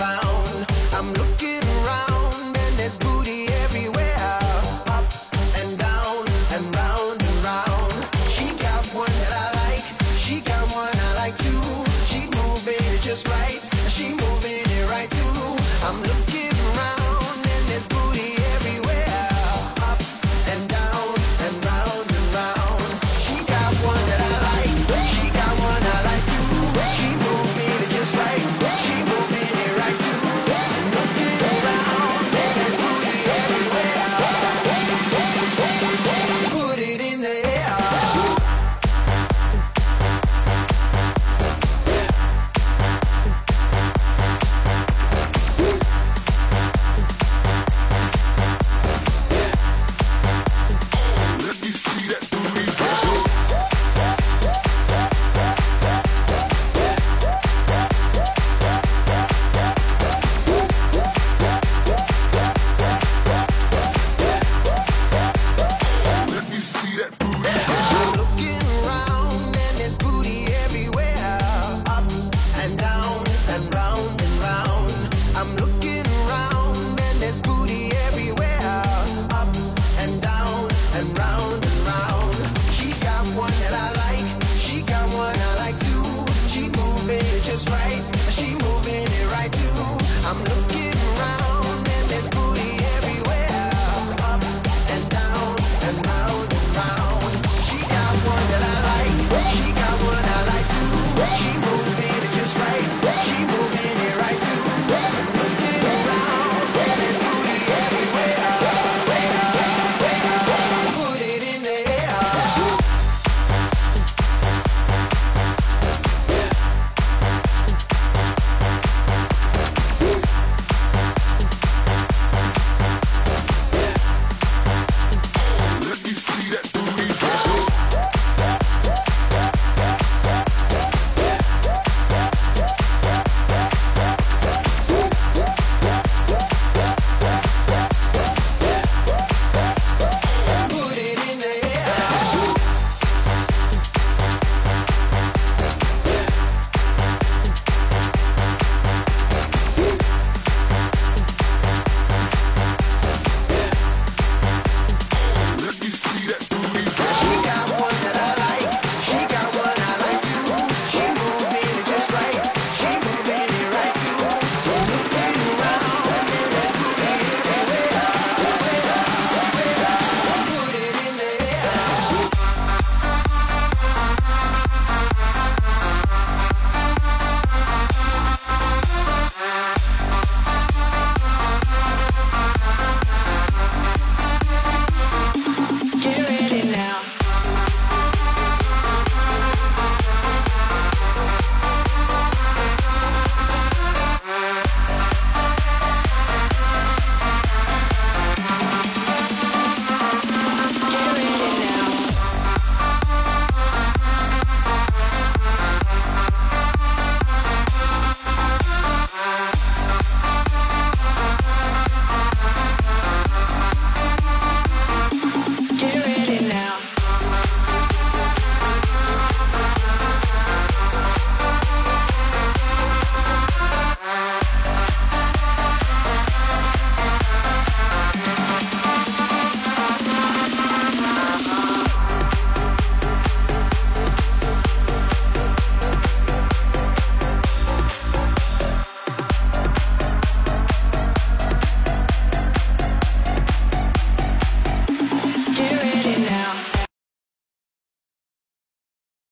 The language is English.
around